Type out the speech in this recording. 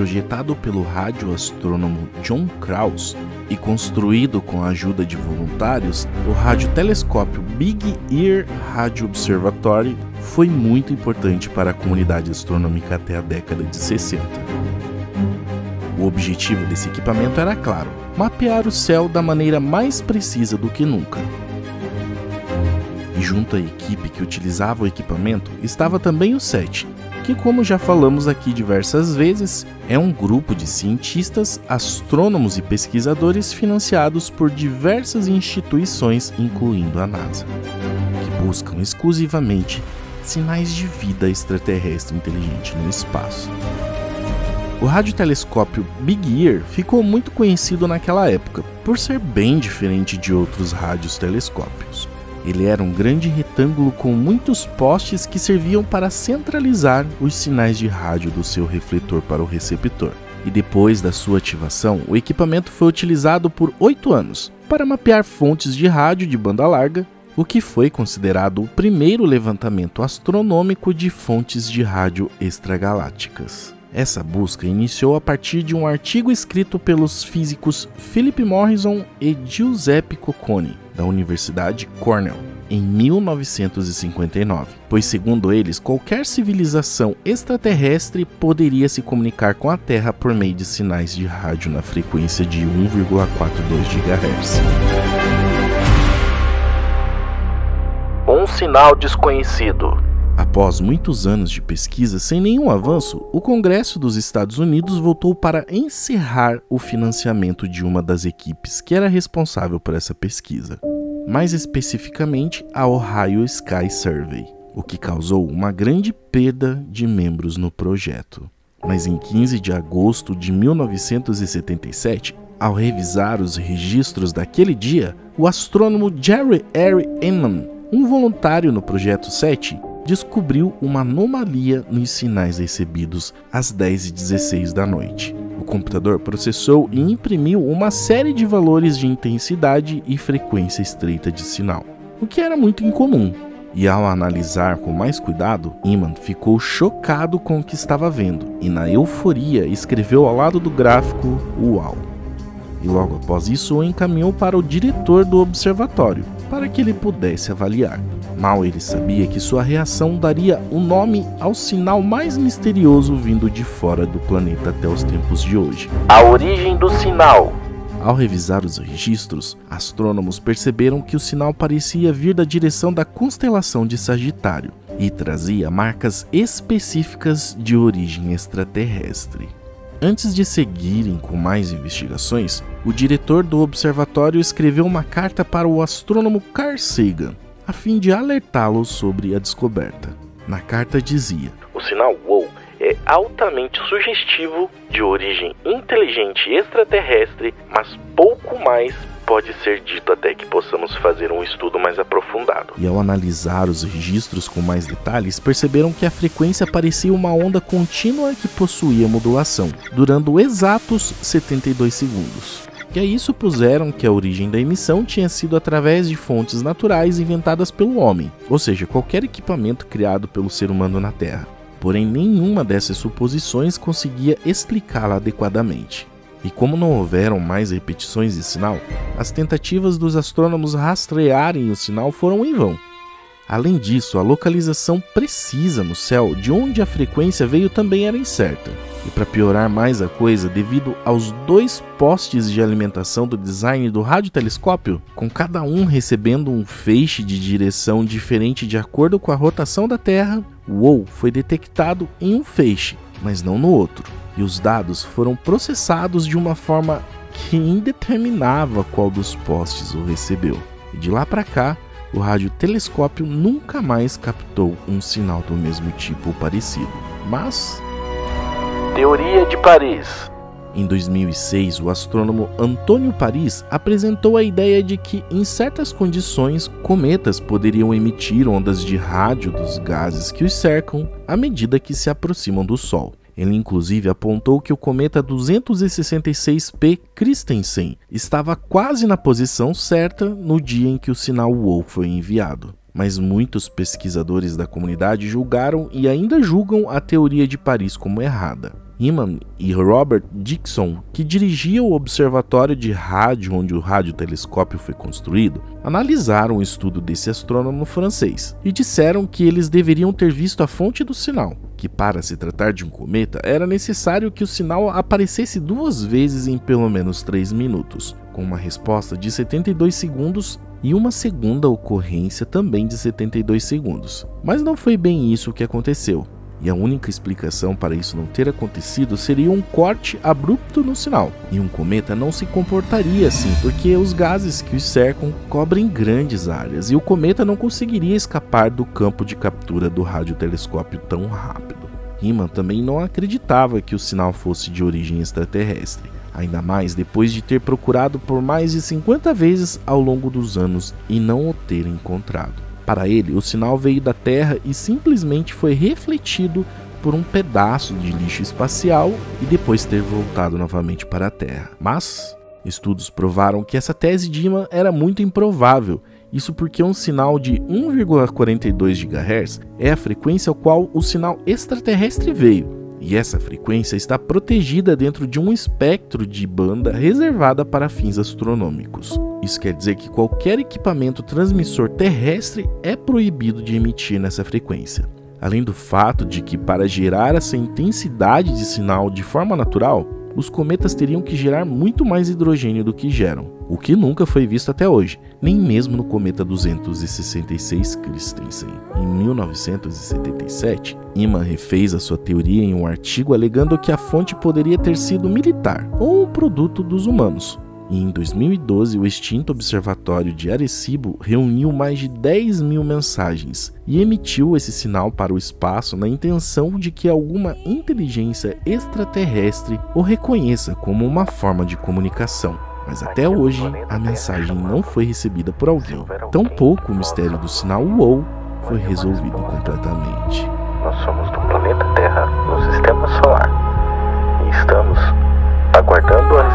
projetado pelo radioastrônomo John Krause e construído com a ajuda de voluntários, o radiotelescópio Big Ear Radio Observatory foi muito importante para a comunidade astronômica até a década de 60. O objetivo desse equipamento era claro: mapear o céu da maneira mais precisa do que nunca. E junto à equipe que utilizava o equipamento estava também o SET, que, como já falamos aqui diversas vezes, é um grupo de cientistas, astrônomos e pesquisadores financiados por diversas instituições, incluindo a NASA, que buscam exclusivamente sinais de vida extraterrestre inteligente no espaço. O radiotelescópio Big Ear ficou muito conhecido naquela época por ser bem diferente de outros radiotelescópios. Ele era um grande retângulo com muitos postes que serviam para centralizar os sinais de rádio do seu refletor para o receptor. E depois da sua ativação, o equipamento foi utilizado por oito anos para mapear fontes de rádio de banda larga, o que foi considerado o primeiro levantamento astronômico de fontes de rádio extragalácticas. Essa busca iniciou a partir de um artigo escrito pelos físicos Philip Morrison e Giuseppe Cocconi, da Universidade Cornell, em 1959, pois, segundo eles, qualquer civilização extraterrestre poderia se comunicar com a Terra por meio de sinais de rádio na frequência de 1,42 GHz. Um sinal desconhecido. Após muitos anos de pesquisa sem nenhum avanço, o Congresso dos Estados Unidos votou para encerrar o financiamento de uma das equipes que era responsável por essa pesquisa, mais especificamente a Ohio Sky Survey, o que causou uma grande perda de membros no projeto. Mas em 15 de agosto de 1977, ao revisar os registros daquele dia, o astrônomo Jerry R. Inman, um voluntário no projeto 7, descobriu uma anomalia nos sinais recebidos às 10h16 da noite. O computador processou e imprimiu uma série de valores de intensidade e frequência estreita de sinal, o que era muito incomum. E ao analisar com mais cuidado, Iman ficou chocado com o que estava vendo e, na euforia, escreveu ao lado do gráfico Uau! E logo após isso o encaminhou para o diretor do observatório para que ele pudesse avaliar. Mal ele sabia que sua reação daria o um nome ao sinal mais misterioso vindo de fora do planeta até os tempos de hoje. A origem do sinal. Ao revisar os registros, astrônomos perceberam que o sinal parecia vir da direção da constelação de Sagitário e trazia marcas específicas de origem extraterrestre. Antes de seguirem com mais investigações, o diretor do observatório escreveu uma carta para o astrônomo Carl Sagan, a fim de alertá-lo sobre a descoberta. Na carta dizia: O sinal WOW é altamente sugestivo de origem inteligente extraterrestre, mas pouco mais pode ser dito até que possamos fazer um estudo mais aprofundado. E ao analisar os registros com mais detalhes, perceberam que a frequência parecia uma onda contínua que possuía modulação, durando exatos 72 segundos. E a isso puseram que a origem da emissão tinha sido através de fontes naturais inventadas pelo homem, ou seja, qualquer equipamento criado pelo ser humano na Terra. Porém, nenhuma dessas suposições conseguia explicá-la adequadamente. E como não houveram mais repetições de sinal, as tentativas dos astrônomos rastrearem o sinal foram em vão. Além disso, a localização precisa no céu de onde a frequência veio também era incerta. E para piorar mais a coisa, devido aos dois postes de alimentação do design do radiotelescópio, com cada um recebendo um feixe de direção diferente de acordo com a rotação da Terra, o WOW foi detectado em um feixe, mas não no outro. E os dados foram processados de uma forma que indeterminava qual dos postes o recebeu. E de lá para cá, o radiotelescópio nunca mais captou um sinal do mesmo tipo ou parecido. Mas Teoria de Paris. Em 2006, o astrônomo Antônio Paris apresentou a ideia de que, em certas condições, cometas poderiam emitir ondas de rádio dos gases que os cercam à medida que se aproximam do Sol. Ele inclusive apontou que o cometa 266P Christensen estava quase na posição certa no dia em que o sinal WOW foi enviado mas muitos pesquisadores da comunidade julgaram e ainda julgam a teoria de Paris como errada. Iman e Robert Dixon, que dirigiam o observatório de rádio onde o radiotelescópio foi construído, analisaram o estudo desse astrônomo francês e disseram que eles deveriam ter visto a fonte do sinal, que para se tratar de um cometa era necessário que o sinal aparecesse duas vezes em pelo menos 3 minutos, com uma resposta de 72 segundos e uma segunda ocorrência também de 72 segundos. Mas não foi bem isso que aconteceu e a única explicação para isso não ter acontecido seria um corte abrupto no sinal. E um cometa não se comportaria assim, porque os gases que o cercam cobrem grandes áreas e o cometa não conseguiria escapar do campo de captura do radiotelescópio tão rápido. Riemann também não acreditava que o sinal fosse de origem extraterrestre, ainda mais depois de ter procurado por mais de 50 vezes ao longo dos anos e não o ter encontrado. Para ele, o sinal veio da Terra e simplesmente foi refletido por um pedaço de lixo espacial e depois ter voltado novamente para a Terra. Mas estudos provaram que essa tese de Iman era muito improvável. Isso porque um sinal de 1,42 GHz é a frequência ao qual o sinal extraterrestre veio, e essa frequência está protegida dentro de um espectro de banda reservada para fins astronômicos. Isso quer dizer que qualquer equipamento transmissor terrestre é proibido de emitir nessa frequência. Além do fato de que, para gerar essa intensidade de sinal de forma natural, os cometas teriam que gerar muito mais hidrogênio do que geram, o que nunca foi visto até hoje, nem mesmo no cometa 266 Christensen. Em 1977, Iman refez a sua teoria em um artigo alegando que a fonte poderia ter sido militar ou um produto dos humanos, e em 2012, o extinto Observatório de Arecibo reuniu mais de 10 mil mensagens e emitiu esse sinal para o espaço na intenção de que alguma inteligência extraterrestre o reconheça como uma forma de comunicação. Mas até hoje, a mensagem não foi recebida por alguém. Tampouco o mistério do sinal UOL foi resolvido completamente. Nós somos do planeta Terra, no sistema solar, e estamos aguardando a